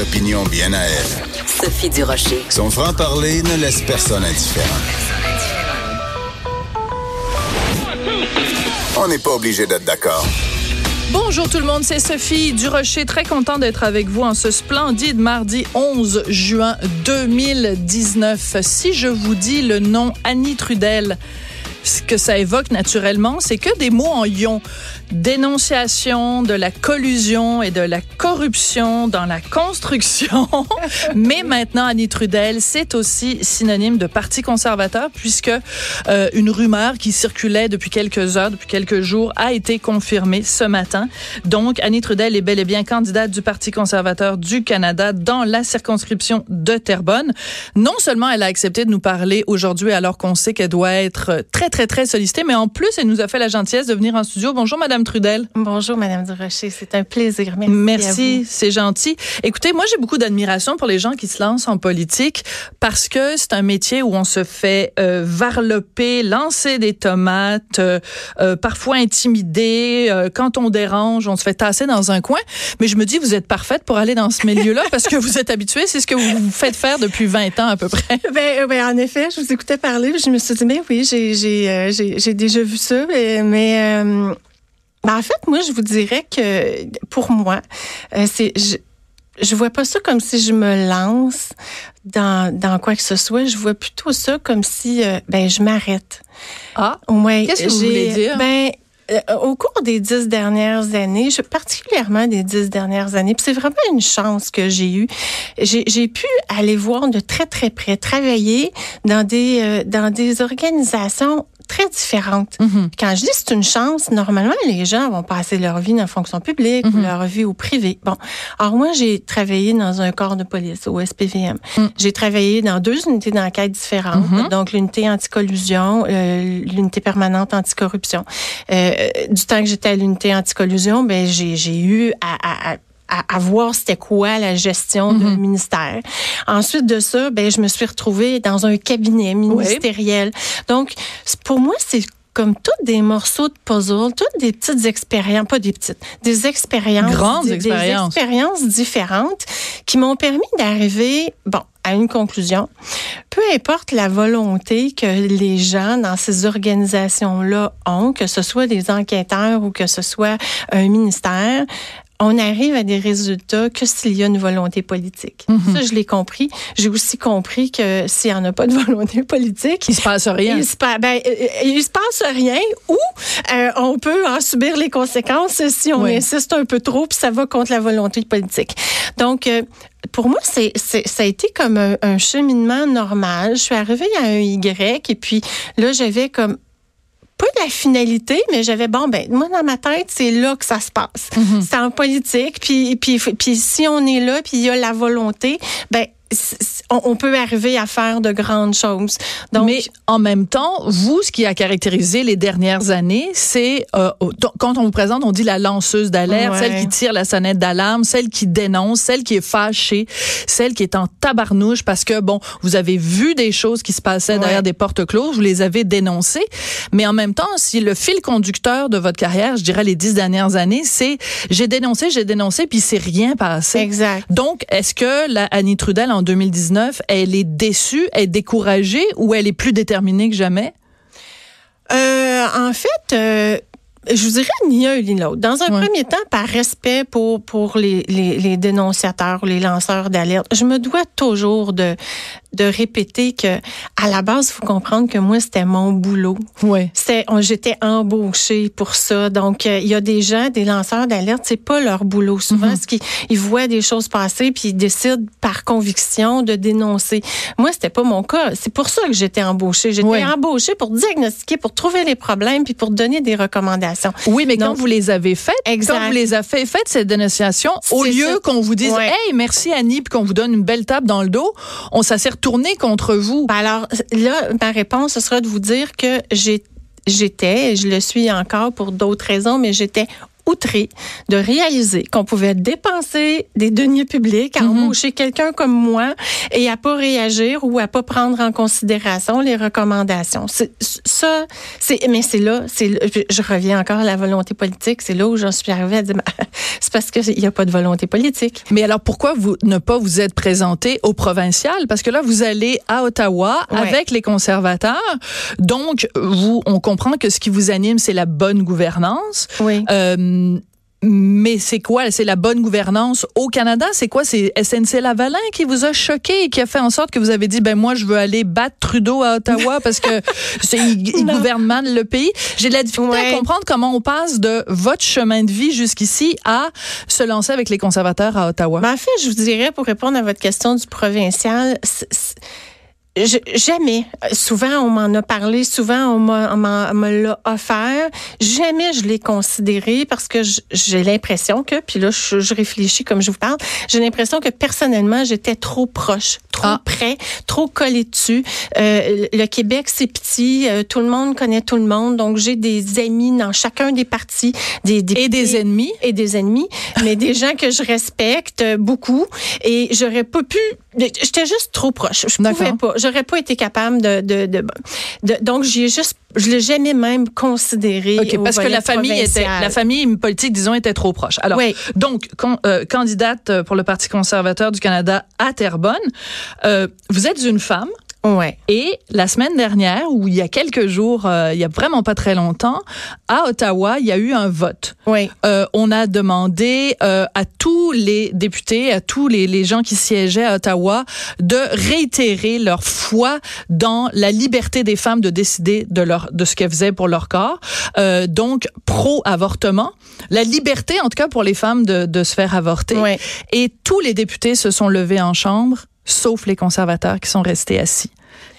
Opinions bien à elle. Sophie Durocher. Son franc-parler ne laisse personne indifférent. On n'est pas obligé d'être d'accord. Bonjour tout le monde, c'est Sophie Durocher, très content d'être avec vous en ce splendide mardi 11 juin 2019. Si je vous dis le nom Annie Trudel, ce que ça évoque naturellement, c'est que des mots en ion. Dénonciation de la collusion et de la corruption dans la construction. Mais maintenant, Annie Trudel, c'est aussi synonyme de parti conservateur puisque euh, une rumeur qui circulait depuis quelques heures, depuis quelques jours, a été confirmée ce matin. Donc, Annie Trudel est bel et bien candidate du Parti conservateur du Canada dans la circonscription de Terrebonne. Non seulement elle a accepté de nous parler aujourd'hui alors qu'on sait qu'elle doit être très, très, très sollicitée, mais en plus, elle nous a fait la gentillesse de venir en studio. Bonjour, Madame Trudel. Bonjour, Madame Durocher. C'est un plaisir. Merci. Merci, c'est gentil. Écoutez, moi, j'ai beaucoup d'admiration pour les gens qui se lancent en politique parce que c'est un métier où on se fait euh, varloper, lancer des tomates, euh, euh, parfois intimider. Euh, quand on dérange, on se fait tasser dans un coin. Mais je me dis, vous êtes parfaite pour aller dans ce milieu-là parce que vous êtes habituée. C'est ce que vous vous faites faire depuis 20 ans à peu près. Ben, ben, en effet, je vous écoutais parler, je me suis dit, mais oui, j'ai, déjà vu ça, mais, mais euh, ben, en fait, moi, je vous dirais que pour moi, euh, c'est, je, je vois pas ça comme si je me lance dans, dans quoi que ce soit. Je vois plutôt ça comme si, euh, ben, je m'arrête. Ah, Ouais, Qu'est-ce que vous voulez dire? Ben, euh, au cours des dix dernières années, je, particulièrement des dix dernières années, c'est vraiment une chance que j'ai eue. J'ai j'ai pu aller voir de très très près, travailler dans des euh, dans des organisations très différentes. Mhm. Quand je dis c'est une chance, normalement les gens vont passer leur vie dans la fonction publique ou Mhm. leur vie au privé. Bon, alors moi j'ai travaillé dans un corps de police au SPVM. Mhm. J'ai travaillé dans deux unités d'enquête différentes, Mhm. donc l'unité anticollusion, euh, l'unité permanente anticorruption. Euh, du temps que j'étais à l'unité anticollusion, ben j'ai j'ai eu à, à, à à, à voir c'était quoi la gestion Mhm. d'un ministère. Ensuite de ça, ben je me suis retrouvée dans un cabinet ministériel. Donc pour moi c'est comme toutes des morceaux de puzzle, toutes des petites expériences, pas des petites, des expériences, Grandes des, expériences. des expériences différentes qui m'ont permis d'arriver, bon, à une conclusion. Peu importe la volonté que les gens dans ces organisations-là ont, que ce soit des enquêteurs ou que ce soit un ministère, on arrive à des résultats que s'il y a une volonté politique. Mhm. Ça, je l'ai compris. J'ai aussi compris que s'il n'y en a pas de volonté politique, il se passe rien. il se, pa- ben, euh, il se passe rien ou euh, on peut en subir les conséquences si on Oui. insiste un peu trop puis ça va contre la volonté politique. Donc, euh, pour moi, c'est, c'est, ça a été comme un, un cheminement normal. Je suis arrivée à un Y et puis là, j'avais comme pas la finalité, mais j'avais bon ben moi dans ma tête c'est là que ça se passe. Mhm. C'est en politique, puis puis puis si on est là, puis il y a la volonté, ben on, on peut arriver à faire de grandes choses. Donc Mais en même temps, vous, ce qui a caractérisé les dernières années, c'est euh, quand on vous présente, on dit la lanceuse d'alerte, Ouais. celle qui tire la sonnette d'alarme, celle qui dénonce, celle qui est fâchée, celle qui est en tabarnouche parce que bon, vous avez vu des choses qui se passaient Ouais. derrière des portes closes, vous les avez dénoncées, mais en même temps, si le fil conducteur de votre carrière, je dirais les dix dernières années, c'est j'ai dénoncé, j'ai dénoncé, puis c'est rien passé. exact. Donc, est-ce que la Annie Trudel en 2019, elle est déçue, elle est découragée ou elle est plus déterminée que jamais? Euh, en fait, euh, je vous dirais ni un ni l'autre. Dans un Ouais. premier temps, par respect pour, pour les, les, les dénonciateurs les lanceurs d'alerte, je me dois toujours de de répéter que à la base, il faut comprendre que moi, c'était mon boulot. Oui. C'était, on- j'étais embauchée pour ça. Donc, euh, il y a des gens, des lanceurs d'alerte, c'est pas leur boulot. Souvent, Mhm. ce qu'ils ils voient des choses passer puis ils décident par conviction de dénoncer. Moi, c'était pas mon cas. C'est pour ça que j'étais embauchée. J'étais Oui. embauchée pour diagnostiquer, pour trouver les problèmes puis pour donner des recommandations. Oui, mais quand vous les avez faites, Exact. quand vous les avez fait, faites cette dénonciation, au C'est lieu qu'on vous dise, Ouais. hey, merci Annie, puis qu'on vous donne une belle tape dans le dos, on ça retourné contre vous? Ben alors, là, ma réponse, ce sera de vous dire que j'étais, et je le suis encore pour d'autres raisons, mais j'étais outrée de réaliser qu'on pouvait dépenser des deniers publics à embaucher quelqu'un comme moi et à pas réagir ou à pas prendre en considération les recommandations. Ça, c'est, mais c'est là, c'est, je- reviens encore à la volonté politique. C'est là où j'en suis arrivée à dire, ben, c'est parce qu'il n'y a pas de volonté politique. Mais alors pourquoi vous ne pas vous être présenté au provincial? Parce que là vous allez à Ottawa Ouais. avec les conservateurs. Donc vous on comprend que ce qui vous anime c'est la bonne gouvernance. Oui. Euh, mais c'est quoi? C'est la bonne gouvernance au Canada? C'est quoi? C'est SNC Lavalin qui vous a choqué et qui a fait en sorte que vous avez dit, ben moi, je veux aller battre Trudeau à Ottawa parce que c'est, il, gouverne mal le pays. J'ai de la difficulté Ouais. à comprendre comment on passe de votre chemin de vie jusqu'ici à se lancer avec les conservateurs à Ottawa. Ben, en fait, je vous dirais, pour répondre à votre question du provincial, c'est- c'est- jamais, souvent on m'en a parlé, souvent on me l'a offert, jamais je l'ai considéré parce que j'ai l'impression que, puis là je réfléchis comme je vous parle, j'ai l'impression que personnellement j'étais trop proche, trop Ah. près, trop collé dessus. Euh, le Québec c'est petit, euh, tout le monde connaît tout le monde, donc j'ai des amis dans chacun des partis, des, des et des ennemis. et des ennemis, mais des gens que je respecte beaucoup. Et j'aurais pas pu. J'étais juste trop proche. Je pouvais pas. J'aurais pas été capable de. de, de, de- donc, j'y ai juste. Je l'ai jamais même considéré. Parce que la famille était, la famille politique, disons, était trop proche. Alors, Oui. donc, con- euh, candidate pour le Parti conservateur du Canada à Terrebonne, euh, vous êtes une femme. Ouais. Et la semaine dernière, ou il y a quelques jours, euh, il y a vraiment pas très longtemps, à Ottawa, il y a eu un vote. Oui. Euh, on a demandé euh, à tous les députés, à tous les, les gens qui siégeaient à Ottawa, de réitérer leur foi dans la liberté des femmes de décider de leur de ce qu'elles faisaient pour leur corps. Euh, donc pro-avortement, la liberté en tout cas pour les femmes de, de se faire avorter. Ouais. Et tous les députés se sont levés en chambre, sauf les conservateurs qui sont restés assis.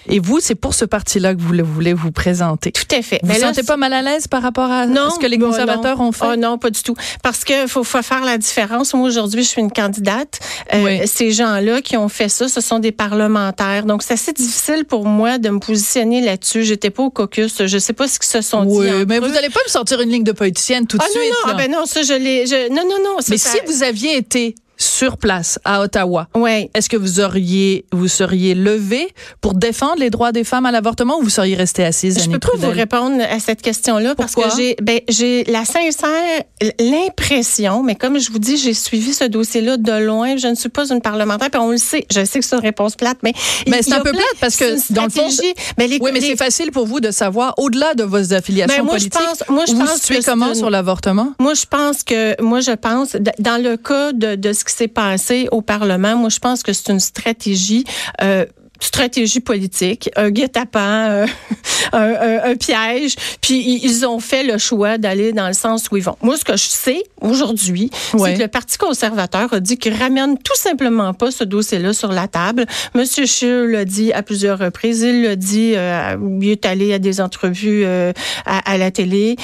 Et vous, c'est pour ce parti-là que vous le- voulez vous présenter. Tout à fait. Vous Mais ne sentez pas mal à l'aise par rapport à Non, ce que les bon, conservateurs non. ont fait? Oh non, pas du tout. Parce que faut, faut faire la différence. Moi, aujourd'hui, je suis une candidate. Euh, Oui. Ces gens-là qui ont fait ça, ce sont des parlementaires. Donc, c'est assez difficile pour moi de me positionner là-dessus. J'étais pas au caucus. Je sais pas ce qu'ils se sont Oui, dit. entre mais vous n'allez pas me sortir une ligne de politicienne tout de Ah non, suite. non, là. ah ben non, ça, je l'ai. je- Non, non, non. mais ça- si vous aviez été sur place à Ottawa, Ouais. est-ce que vous auriez vous seriez levé pour défendre les droits des femmes à l'avortement ou vous seriez resté assise Je peux pas vous répondre à cette question-là parce que j'ai ben, j'ai la sincère l'impression, mais comme je vous dis, j'ai suivi ce dossier-là de loin. Je ne suis pas une parlementaire, puis on le sait. Je sais que c'est une réponse plate, mais Mais c'est un peu plate parce que, dans le fond, stratégie. Ben, les- Oui, mais les- c'est facile pour vous de savoir au-delà de vos affiliations Ben, moi, je politiques. pense- moi, je vous pense que comment une- sur l'avortement? Moi, je pense que, moi, je pense, dans le cas de, de ce qui s'est passé au Parlement, moi, je pense que c'est une stratégie. Euh, stratégie politique, un guet-apens, euh, un, un- un piège, puis ils ont fait le choix d'aller dans le sens où ils vont. Moi, ce que je sais aujourd'hui, Ouais. c'est que le Parti conservateur a dit qu'il ramène tout simplement pas ce dossier-là sur la table. Monsieur Scheer l'a dit à plusieurs reprises. Il l'a dit, euh, il est allé à des entrevues euh, à, à la télé.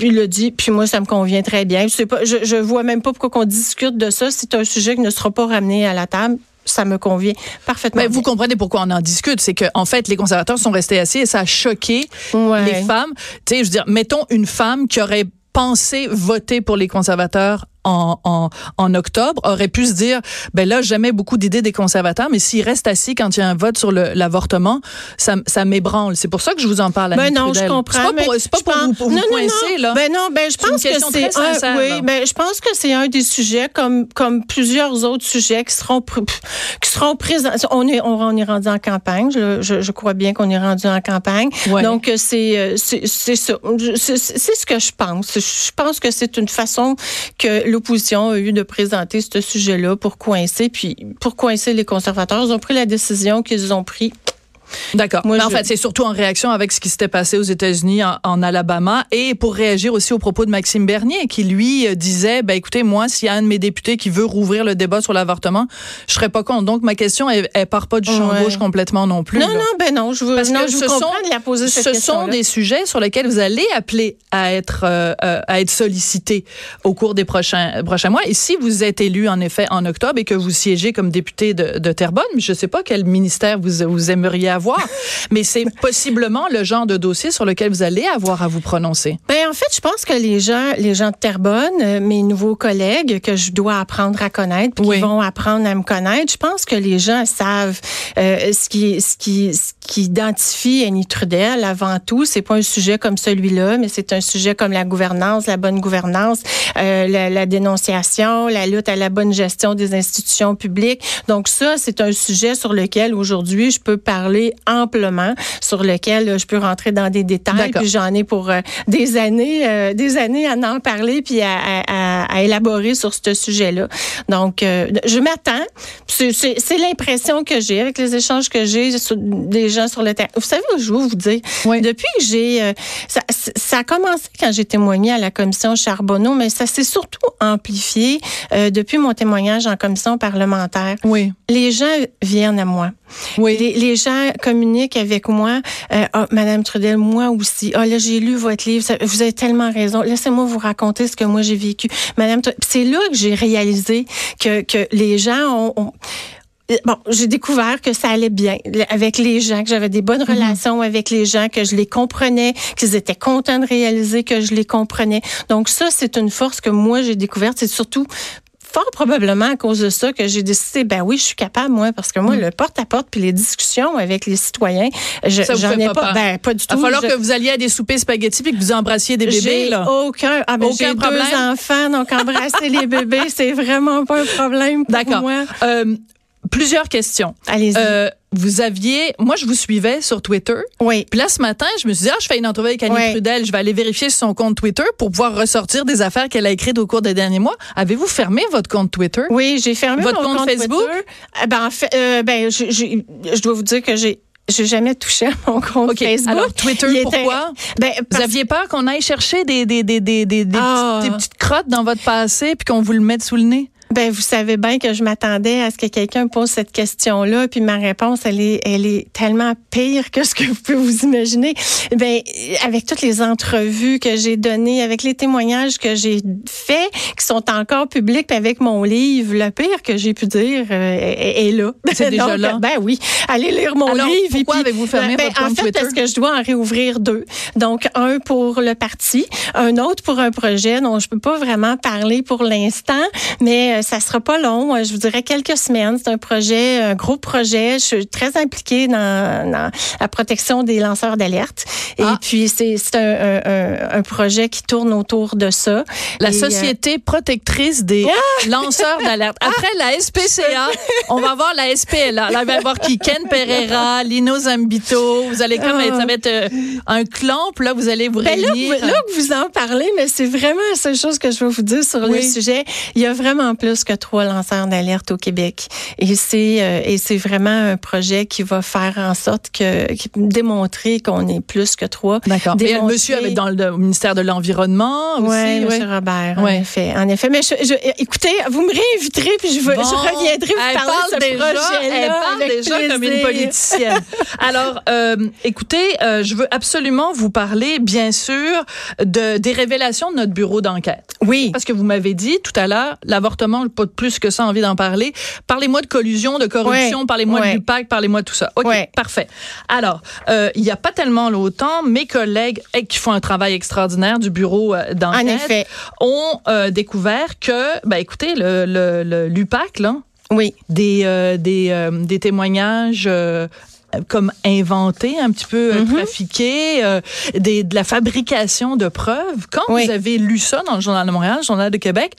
Il l'a dit, puis moi, ça me convient très bien. Je sais pas, je, je vois même pas pourquoi qu'on discute de ça. C'est un sujet qui ne sera pas ramené à la table. Ça me convient parfaitement. Mais vous comprenez pourquoi on en discute, c'est que en fait les conservateurs sont restés assis et ça a choqué Ouais. les femmes. Tu sais, je veux dire, mettons une femme qui aurait pensé voter pour les conservateurs en, en, en octobre aurait pu se dire ben là j'aimais beaucoup d'idées des conservateurs mais s'ils restent assis quand il y a un vote sur l'avortement ça, ça m'ébranle c'est pour ça que je vous en parle Ben non, je Trudel. comprends. c'est pas pour, pas je pour pense- vous, pour vous non, non, coincer non. là Ben non, ben je pense que c'est un, sincère, oui, ben je pense que c'est un des sujets comme comme plusieurs autres sujets qui seront qui seront présents. On est on, on est rendu en campagne. Je, je, je crois bien qu'on est rendu en campagne. Ouais. Donc euh, c'est c'est c'est ça. Je- c'est ce que je pense. Je pense que c'est une façon que l'opposition a eu de présenter ce sujet-là pour coincer, puis pour coincer les conservateurs. Ils ont pris la décision qu'ils ont pris D'accord. Mais en je- fait, c'est surtout en réaction avec ce qui s'était passé aux États-Unis, en, en Alabama, et pour réagir aussi aux propos de Maxime Bernier, qui lui euh, disait, ben écoutez, moi, s'il y a un de mes députés qui veut rouvrir le débat sur l'avortement, je serais pas contre. Donc ma question, elle, elle part pas du champ Ouais. gauche complètement non plus. Non, là. non, ben non, je veux, Parce non, que je vous ce comprends sont- de la poser cette Ce sont des sujets sur lesquels vous allez appeler à être euh, euh, à être sollicité au cours des prochains prochains mois. Et si vous êtes élu en effet en octobre et que vous siégez comme député de, de Terrebonne, je ne sais pas quel ministère vous vous aimeriez avoir, mais c'est possiblement le genre de dossier sur lequel vous allez avoir à vous prononcer. Ben en fait, je pense que les gens, les gens de Terrebonne, euh, mes nouveaux collègues que je dois apprendre à connaître, puis Oui. qui vont apprendre à me connaître, je pense que les gens savent euh, ce qui, ce qui, ce qui identifie Annie Trudel avant tout. C'est pas un sujet comme celui-là, mais c'est un sujet comme la gouvernance, la bonne gouvernance, euh, la, la dénonciation, la lutte à la bonne gestion des institutions publiques. Donc ça, c'est un sujet sur lequel aujourd'hui je peux parler amplement, sur lequel euh, je peux rentrer dans des détails. Puis j'en ai pour euh, des années, euh, des années à en parler puis à, à- à- à élaborer sur ce sujet-là. Donc, je m'attends. C'est- l'impression que j'ai avec les échanges que j'ai des gens sur le terrain. Vous savez, je vais vous dire, Oui. depuis que j'ai, ça, ça a commencé quand j'ai témoigné à la commission Charbonneau, mais ça s'est surtout amplifié euh, depuis mon témoignage en commission parlementaire. Oui, Les gens viennent à moi. Oui. Les, les gens communiquent avec moi. Euh, Ah, Madame Trudel, moi aussi. Ah, là, j'ai lu votre livre. Ça- vous avez tellement raison. Laissez-moi vous raconter ce que moi j'ai vécu. Madame, c'est là que j'ai réalisé que, que les gens ont, ont- Bon, j'ai découvert que ça allait bien avec les gens, que j'avais des bonnes relations avec les gens, que je les comprenais, qu'ils étaient contents de réaliser que je les comprenais. Donc ça, c'est une force que moi j'ai découverte. C'est surtout fort probablement à cause de ça que j'ai décidé, ben oui, je suis capable, moi, parce que moi, le porte-à-porte puis les discussions avec les citoyens, je- j'en ai pas ben pas du Il va tout. falloir Je- que vous alliez à des soupers spaghettis et que vous embrassiez des bébés j'ai là. aucun, ah ben, Aucun problème? deux enfants, donc embrasser les bébés, c'est vraiment pas un problème pour D'accord. moi. Euh, plusieurs questions. Allez-y. Euh, vous aviez, moi je vous suivais sur Twitter. oui. Puis là, ce matin, je me suis dit, ah, je fais une entrevue avec Annie Ouais. Trudel. Je vais aller vérifier son compte Twitter pour pouvoir ressortir des affaires qu'elle a écrites au cours des derniers mois. Avez-vous fermé votre compte Twitter? Oui, j'ai fermé Votre mon compte Facebook? Twitter. Ah, Ben, en fait, euh, ben, je, je, je dois vous dire que j'ai, j'ai jamais touché à mon compte OK. Facebook. Alors, Twitter, était- pourquoi? Ben, Vous parce- aviez peur qu'on aille chercher des, des, des, des, des, des Ah. petites, des petites crottes dans votre passé puis qu'on vous le mette sous le nez? Ben, vous savez bien que je m'attendais à ce que quelqu'un pose cette question-là, puis ma réponse, elle est, elle est tellement pire que ce que vous pouvez vous imaginer. Ben, avec toutes les entrevues que j'ai données, avec les témoignages que j'ai faits, qui sont encore publics, puis avec mon livre, le pire que j'ai pu dire euh, est, est là. C'est déjà Donc, là. Ben oui, allez lire mon Alors, livre. pourquoi avez-vous fermé ben, votre En fait, Twitter? parce que je dois en réouvrir deux? Donc, un pour le parti, un autre pour un projet dont je peux pas vraiment parler pour l'instant, mais euh, ça sera pas long. Euh, Je vous dirais quelques semaines. C'est un projet, un gros projet. Je suis très impliquée dans, dans la protection des lanceurs d'alerte. Et Ah. puis, c'est un, un- un- un projet qui tourne autour de ça. La Et, euh, Société protectrice des lanceurs d'alerte. Après la SPCA, on va voir la SPLA. Là, il va y avoir qui? Ken Pereira, Lino Zambito. Vous allez comme Ah. être, ça va être euh, un clan, puis là, vous allez vous Ben là, réunir. vous, là que vous en parlez, mais c'est vraiment la seule chose que je veux vous dire sur le sujet. Il y a vraiment plus que trois lanceurs d'alerte au Québec. Et c'est euh, et c'est vraiment un projet qui va faire en sorte que démontrer qu'on est plus que trois. D'accord. Le monsieur avec dans le, ministère de l'Environnement aussi. Oui, ouais. M. Robert, Ouais. en effet. En effet. Mais je, je- écoutez, vous me réinviterez, puis je, veux- Bon, je reviendrai vous parler parle de ce déjà, projet-là. Elle parle avec déjà comme une plaisir. politicienne. Alors, euh, écoutez, euh, je veux absolument vous parler, bien sûr, de, des révélations de notre bureau d'enquête. Oui. Parce que vous m'avez dit tout à l'heure, l'avortement, j'ai pas plus que ça envie d'en parler. Parlez-moi de collusion, de corruption, Ouais. parlez-moi Ouais. du PAC, parlez-moi de tout ça. OK, Ouais. parfait. Alors, euh, il y a pas tellement longtemps, mes collègues eh, qui font un travail extraordinaire du bureau euh, d'enquête ont euh, découvert que, ben écoutez, le, le, le- l'UPAC, là, Oui. des, euh, des, euh, des témoignages euh, comme inventés, un petit peu euh, Mhm. trafiqués, euh, des, de la fabrication de preuves. Quand Oui. vous avez lu ça dans le Journal de Montréal, le Journal de Québec,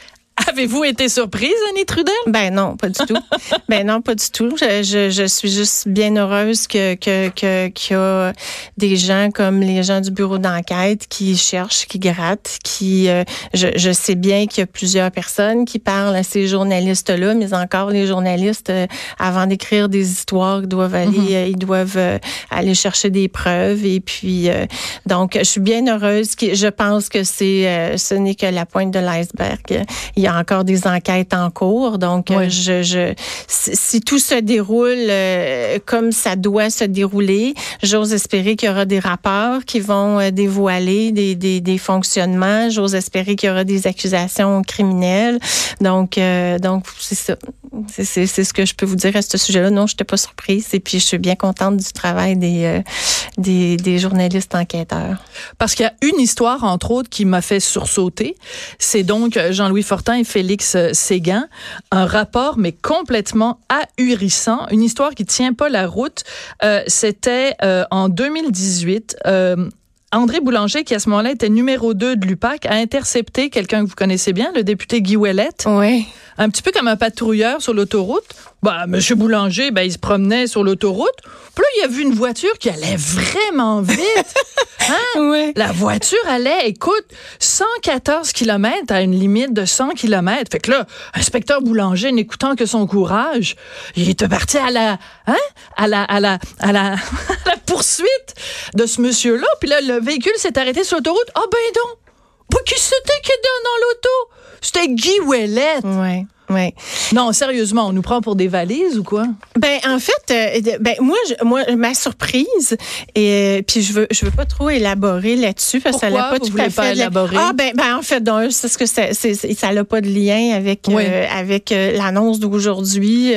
Avez-vous été surprise, Annie Trudel? Ben non, pas du tout. ben non, pas du tout. Je, je, je suis juste bien heureuse que que que qu'il y a des gens comme les gens du bureau d'enquête qui cherchent, qui grattent, qui euh, je, je sais bien qu'il y a plusieurs personnes qui parlent à ces journalistes-là, mais encore les journalistes euh, avant d'écrire des histoires, ils doivent aller, euh, ils doivent euh, aller chercher des preuves et puis euh, donc je suis bien heureuse. que- Je pense que c'est euh, ce n'est que la pointe de l'iceberg. Il y a encore des enquêtes en cours, donc euh, Oui. je, je si, tout se déroule euh, comme ça doit se dérouler, j'ose espérer qu'il y aura des rapports qui vont euh, dévoiler des, des, des fonctionnements. J'ose espérer qu'il y aura des accusations criminelles. Donc euh, donc c'est ça. C'est- ce que je peux vous dire à ce sujet-là. Non, je n'étais pas surprise et puis je suis bien contente du travail des euh, des, des journalistes enquêteurs. Parce qu'il y a une histoire, entre autres, qui m'a fait sursauter. C'est donc Jean-Louis Fortin et Félix euh, Séguin. Un rapport, mais complètement ahurissant. Une histoire qui tient pas la route. Euh, C'était euh, en 2018. Euh, André Boulanger, qui à ce moment-là était numéro 2 de l'UPAC, a intercepté quelqu'un que vous connaissez bien, le député Guy Ouellette, Oui. un petit peu comme un patrouilleur sur l'autoroute. Bah, Monsieur Boulanger, ben, il se promenait sur l'autoroute. Puis là, il a vu une voiture qui allait vraiment vite. Oui. La voiture allait, écoute, 114 km à une limite de 100 km. Fait que là, inspecteur Boulanger, n'écoutant que son courage, il était parti à la, hein, à la, à la, à la, à la poursuite de ce monsieur-là. Puis là, le véhicule s'est arrêté sur l'autoroute. Ah ben donc! Pas qui c'était qui était dans l'auto? C'était Guy Ouellet. Oui. Oui. Non, sérieusement, on nous prend pour des valises ou quoi? Ben en fait, euh, ben moi, je, moi ma surprise et euh, puis je veux je veux pas trop élaborer là-dessus parce que ça n'a pas vous tout à fait élaborer? Ah ben ben en fait donc c'est ce que c'est ça n'a pas de lien avec Oui. euh, avec euh, l'annonce d'aujourd'hui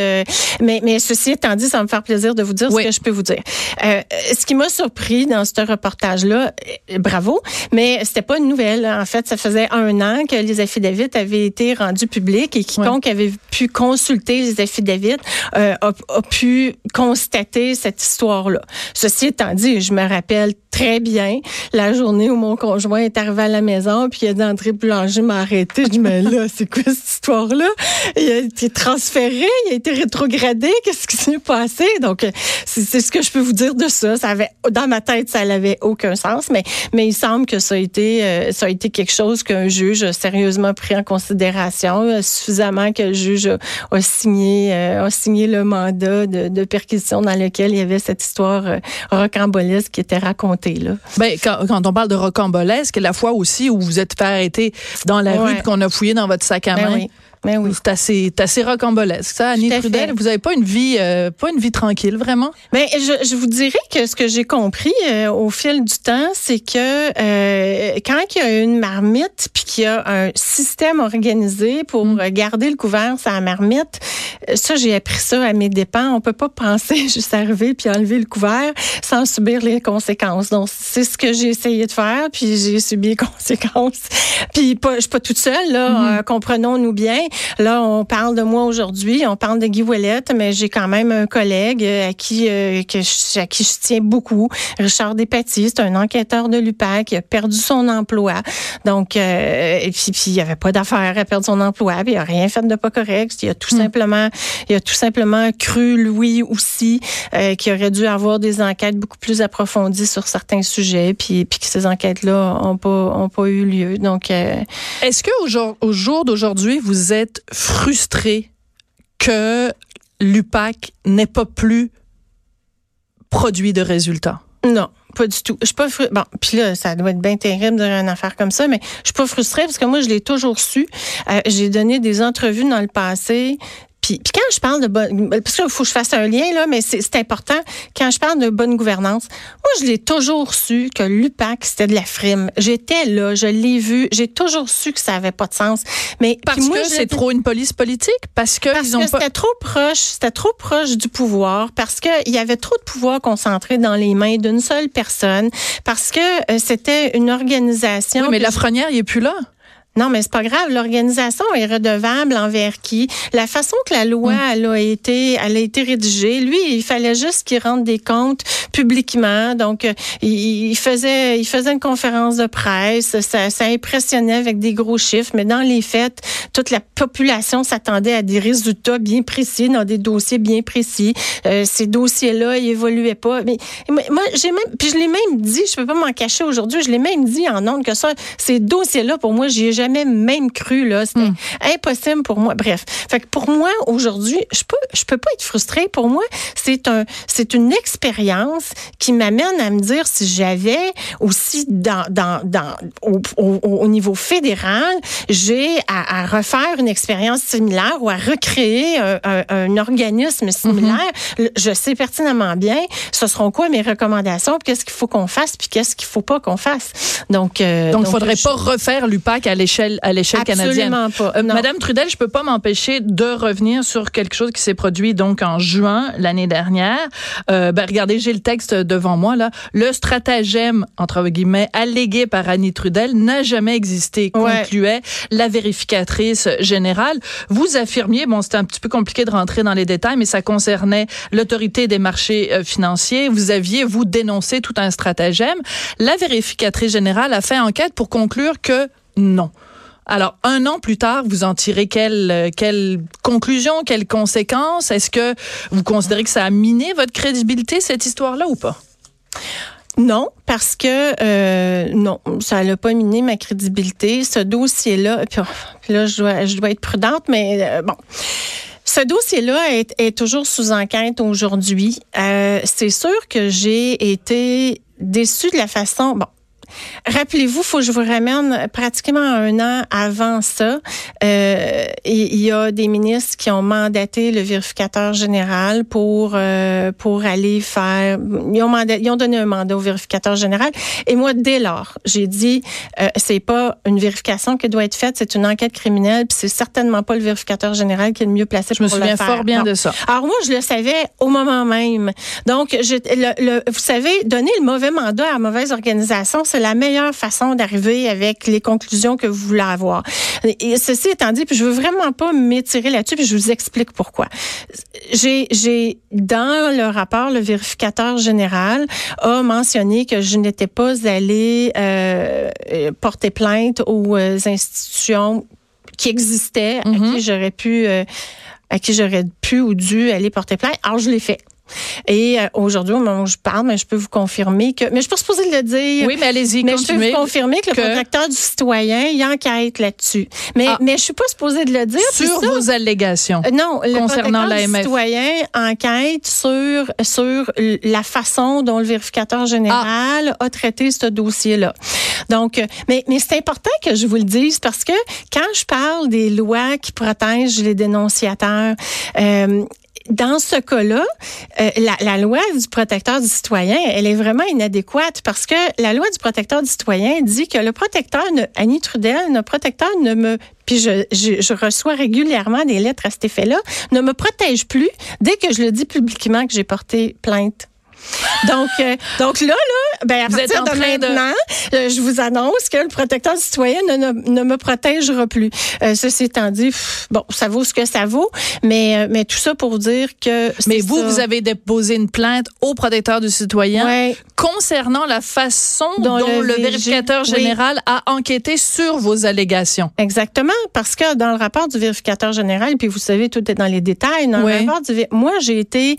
mais mais ceci étant dit, ça va me faire plaisir de vous dire Oui. ce que je peux vous dire. Ce qui m'a surpris dans ce reportage là, bravo, mais c'était pas une nouvelle. En fait, ça faisait un an que les affidavits avaient été rendus publics et quiconque avait pu consulter les affidavits euh, a, pu constater cette histoire-là. Ceci étant dit, je me rappelle très bien la journée où mon conjoint est arrivé à la maison puis il a dit André Boulanger m'a arrêté. Je dis mais là, c'est quoi cette histoire-là? Il a été transféré, il a été rétrogradé. Qu'est-ce qui s'est passé? Donc euh, c'est c'est ce que je peux vous dire de ça. Ça avait dans ma tête, ça n'avait aucun sens, mais mais il semble que ça a été euh, ça a été quelque chose qu'un juge a sérieusement pris en considération euh, suffisamment que le juge a, a signé euh, a signé le mandat de, de perquisition dans lequel il y avait cette histoire euh, rocambolesque qui était racontée là. Ben, quand, quand on parle de rocambolesque, la fois aussi où vous êtes fait arrêter dans la Ouais. rue et qu'on a fouillé dans votre sac à Ben main. oui. Ben oui. C'est assez, assez rocambolesque. Ça, Annie Trudel, vous avez pas une vie, euh, pas une vie tranquille, vraiment? Ben, je, je vous dirais que ce que j'ai compris euh, au fil du temps, c'est que euh, quand il y a une marmite puis qu'il y a un système organisé pour euh, garder le couvert sur la marmite, ça j'ai appris ça à mes dépens. On peut pas penser juste arriver puis enlever le couvert sans subir les conséquences. Donc c'est ce que j'ai essayé de faire puis j'ai subi les conséquences. Puis pas, je suis pas toute seule là. Euh, Comprenons-nous bien. Là, on parle de moi aujourd'hui, on parle de Guy Ouellette, mais j'ai quand même un collègue euh, à qui euh, que je, à qui je tiens beaucoup, Richard Despatie, c'est un enquêteur de l'UPAC, il a perdu son emploi. Donc euh, et puis, puis il y avait pas d'affaire à perdre son emploi, puis il a rien fait de pas correct, il a tout simplement il a tout simplement cru lui aussi euh, qu'il aurait dû avoir des enquêtes beaucoup plus approfondies sur certains sujets, puis puis que ces enquêtes-là ont pas ont pas eu lieu. Donc Est-ce que au jour, au jour d'aujourd'hui, vous êtes frustré que l'UPAC n'ait pas plus produit de résultats? Non, pas du tout. Je suis pas fru- bon, puis là ça doit être bien terrible de une affaire comme ça, mais je suis pas frustrée parce que moi je l'ai toujours su. Euh, j'ai donné des entrevues dans le passé. Puis, puis quand je parle de bonne, parce qu'il faut que je fasse un lien là, mais c'est important. Quand je parle de bonne gouvernance, moi je l'ai toujours su que l'UPAC c'était de la frime. J'étais là, je l'ai vu, j'ai toujours su que ça avait pas de sens. Mais Parce moi, que je c'est trop une police politique? Parce que parce ils ont que pas. c'était trop proche, c'était trop proche du pouvoir, parce que il y avait trop de pouvoir concentré dans les mains d'une seule personne, parce que euh, c'était une organisation. Oui, mais que- Lafrenière, il est plus là. Non, mais c'est pas grave. L'organisation est redevable envers qui? La façon que la loi Mm. elle a été, elle a été rédigée, lui, il fallait juste qu'il rende des comptes publiquement. Donc, euh, il, il faisait, il faisait une conférence de presse. Ça, ça impressionnait avec des gros chiffres, mais dans les faits, toute la population s'attendait à des résultats bien précis dans des dossiers bien précis. Euh, ces dossiers-là, ils évoluaient pas. Mais moi, moi, j'ai même, puis je l'ai même dit, je peux pas m'en cacher aujourd'hui, je l'ai même dit en ondes que ça, ces dossiers-là, pour moi, j'y ai jamais même cru, là. C'était impossible pour moi. Bref. Fait que pour moi, aujourd'hui, je peux, je peux pas être frustrée. Pour moi, c'est un, c'est une expérience qui m'amène à me dire si j'avais aussi dans, dans, dans, au, au, au niveau fédéral, j'ai à, à refaire une expérience similaire ou à recréer un, un, un organisme similaire. Le- Je sais pertinemment bien ce seront quoi mes recommandations, qu'est-ce qu'il faut qu'on fasse, puis qu'est-ce qu'il faut pas qu'on fasse. Donc, euh, Donc, il faudrait je- pas refaire l'UPAC à l'échelle à l'échelle canadienne. Absolument pas. Euh. Madame Trudel, je peux pas m'empêcher de revenir sur quelque chose qui s'est produit donc en juin l'année dernière. Euh, ben, regardez, j'ai le texte devant moi là. Le stratagème entre guillemets allégué par Annie Trudel n'a jamais existé, Ouais. concluait la vérificatrice générale. Vous affirmiez, bon, c'était un petit peu compliqué de rentrer dans les détails, mais ça concernait l'autorité des marchés euh, financiers. Vous aviez vous dénoncé tout un stratagème. La vérificatrice générale a fait enquête pour conclure que non. Alors, un an plus tard, vous en tirez quelle, euh, quelle conclusion, quelles conséquences? Est-ce que vous considérez que ça a miné votre crédibilité, cette histoire-là, ou pas? Non, parce que euh, non, ça n'a pas miné ma crédibilité. Ce dossier-là, puis, oh, là, je dois, je dois être prudente, mais euh, bon. Ce dossier-là est, toujours sous enquête aujourd'hui. C'est sûr que j'ai été déçue de la façon. Bon, Rappelez-vous, faut que je vous ramène pratiquement un an avant ça. Euh, il y a des ministres qui ont mandaté le vérificateur général pour euh, pour aller faire. Ils ont, mandat- ils ont donné un mandat au vérificateur général. Et moi, dès lors, j'ai dit, euh, c'est pas une vérification qui doit être faite, c'est une enquête criminelle. Puis c'est certainement pas le vérificateur général qui est le mieux placé Je me pour souviens le faire. fort bien de ça. Alors moi, je le savais au moment même. Donc, je, le, le- vous savez, donner le mauvais mandat à la mauvaise organisation, c'est la meilleure façon d'arriver avec les conclusions que vous voulez avoir. Et ceci étant dit, puis je veux vraiment pas m'étirer là-dessus, puis je vous explique pourquoi. J'ai, j'ai dans le rapport, le vérificateur général a mentionné que je n'étais pas allée euh, porter plainte aux euh, institutions qui existaient, à Mhm. qui j'aurais pu euh, à qui j'aurais pu ou dû aller porter plainte. Alors, je l'ai fait. Et euh, aujourd'hui, au moment où je parle, mais je peux vous confirmer que... Mais je suis pas supposée de le dire. Oui, mais allez-y, Mais je peux vous confirmer que, que- le protecteur du citoyen, il enquête là-dessus. Mais, Ah. mais je suis pas supposée de le dire. Sur ça- vos allégations. euh, Non, le Concernant protecteur du citoyen enquête sur sur la façon dont le vérificateur général Ah. a traité ce dossier-là. Donc, euh, mais mais c'est important que je vous le dise parce que quand je parle des lois qui protègent les dénonciateurs. euh, dans ce cas-là, euh, la, la loi du protecteur du citoyen, elle est vraiment inadéquate parce que la loi du protecteur du citoyen dit que le protecteur, ne, Annie Trudel, le protecteur ne me puis je, je, je reçois régulièrement des lettres à cet effet-là, ne me protège plus dès que je le dis publiquement que j'ai porté plainte. Donc, euh, donc là, là, ben à Vous êtes partir en de maintenant, euh, je vous annonce que le protecteur du citoyen ne, ne, ne me protégera plus. Euh, ceci étant dit, pff, bon, ça vaut ce que ça vaut, mais euh, mais tout ça pour dire que. Mais vous, ça. vous avez déposé une plainte au protecteur du citoyen Ouais. concernant la façon dont, Dont le, le VG vérificateur oui. général a enquêté sur vos allégations. Exactement, parce que dans le rapport du vérificateur général, puis vous savez, tout est dans les détails. Dans le rapport du, moi, j'ai été.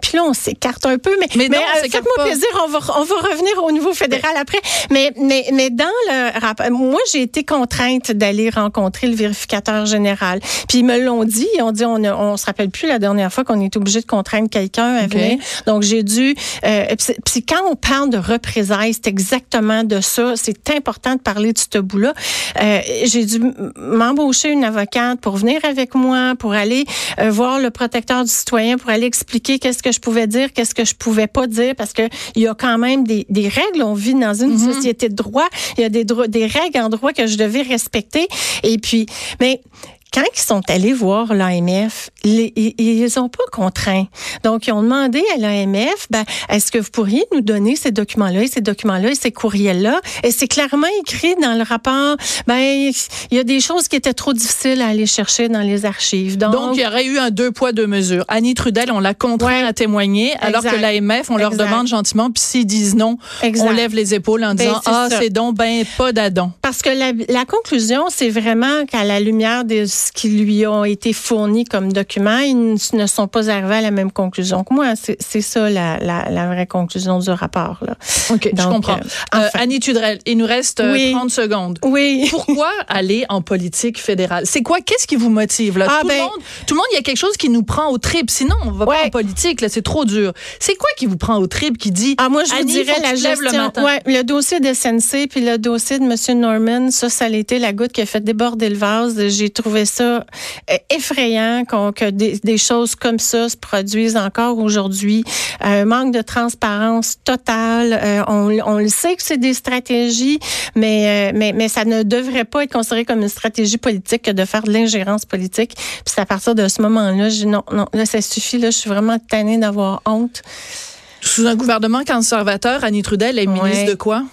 Puis là, on s'écarte un peu, mais, Mais on euh, faites-moi plaisir, on va, on va revenir au niveau fédéral après. Mais, mais, mais dans le rapport, moi, j'ai été contrainte d'aller rencontrer le vérificateur général. Puis ils me l'ont dit, ils ont dit, on, a- on se rappelle plus la dernière fois qu'on est obligé de contraindre quelqu'un à venir. Donc, j'ai dû. Euh, puis- quand on parle de représailles, c'est exactement de ça. C'est important de parler de ce bout-là. Euh, j'ai dû m'embaucher une avocate pour venir avec moi, pour aller euh, voir le protecteur du citoyen, pour aller expliquer qu'est-ce que je pouvais dire, qu'est-ce que je pouvais pas dire, parce que il y a quand même des, des règles. On vit dans une Mhm. société de droit. Il y a des, des règles en droit que je devais respecter. Et puis, mais quand ils sont allés voir l'AMF, ils n'ont pas contraint. Donc, ils ont demandé à l'AMF, ben, est-ce que vous pourriez nous donner ces documents-là, ces documents-là et ces courriels-là? Et c'est clairement écrit dans le rapport, ben, il y a des choses qui étaient trop difficiles à aller chercher dans les archives. Donc, il y aurait eu un deux poids, deux mesures. Annie Trudel, on l'a contraint à témoigner, alors que l'AMF, on leur demande gentiment, puis s'ils disent non, on lève les épaules en ben, disant, ah, c'est donc ben pas d'adon. Parce que la, la conclusion, c'est vraiment qu'à la lumière de ce qui lui ont été fournis comme documents, ils ne sont pas arrivés à la même conclusion que moi. C'est ça la, la, la, vraie conclusion du rapport. Là. OK, je comprends. Euh, euh Annie Tudrel, il nous reste 30 euh, secondes. Oui. Pourquoi aller en politique fédérale? C'est quoi? Qu'est-ce qui vous motive? Là? Ah, tout, le ben monde, tout le monde, il y a quelque chose qui nous prend au trip. Sinon, on va pas en politique. C'est trop dur. C'est quoi qui vous prend au trip qui dit Ah, moi, je vous dirais la gestion. Le, ouais, le dossier de SNC puis le dossier de M. Norman, ça, ça a été la goutte qui a fait déborder le vase. J'ai trouvé ça euh, effrayant que des, choses comme ça se produisent encore aujourd'hui. Un manque de transparence totale. Euh, on, le sait que c'est des stratégies, mais, euh, mais, mais ça ne devrait pas être considéré comme une stratégie politique que de faire de l'ingérence politique. Puis c'est à partir de ce moment-là, non, non, là, ça suffit. Là, je suis vraiment tannée d'avoir honte. Sous un gouvernement conservateur, Annie Trudel est ministre de quoi?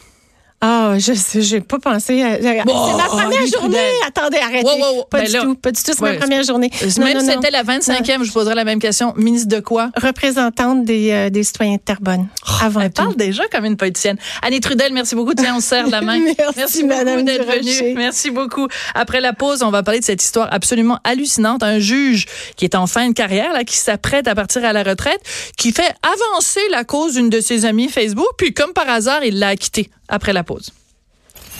Ah, je sais, j'ai pas pensé. À... c'est ma première journée. Attendez, arrêtez. Pas ben du tout. Pas du tout. C'est ma première journée. Même si c'était la 25e, je poserais la même question. Ministre de quoi? Représentante des, euh, des citoyens de Terrebonne. Oh, avant elle parle déjà comme une politicienne. Annie Trudel, merci beaucoup. Tiens, on se serre la main. merci, beaucoup d'être venue. Merci beaucoup. Après la pause, on va parler de cette histoire absolument hallucinante. Un juge qui est en fin de carrière, là, qui s'apprête à partir à la retraite, qui fait avancer la cause d'une de ses amies Facebook, puis comme par hasard, il l'a acquittée après la pause.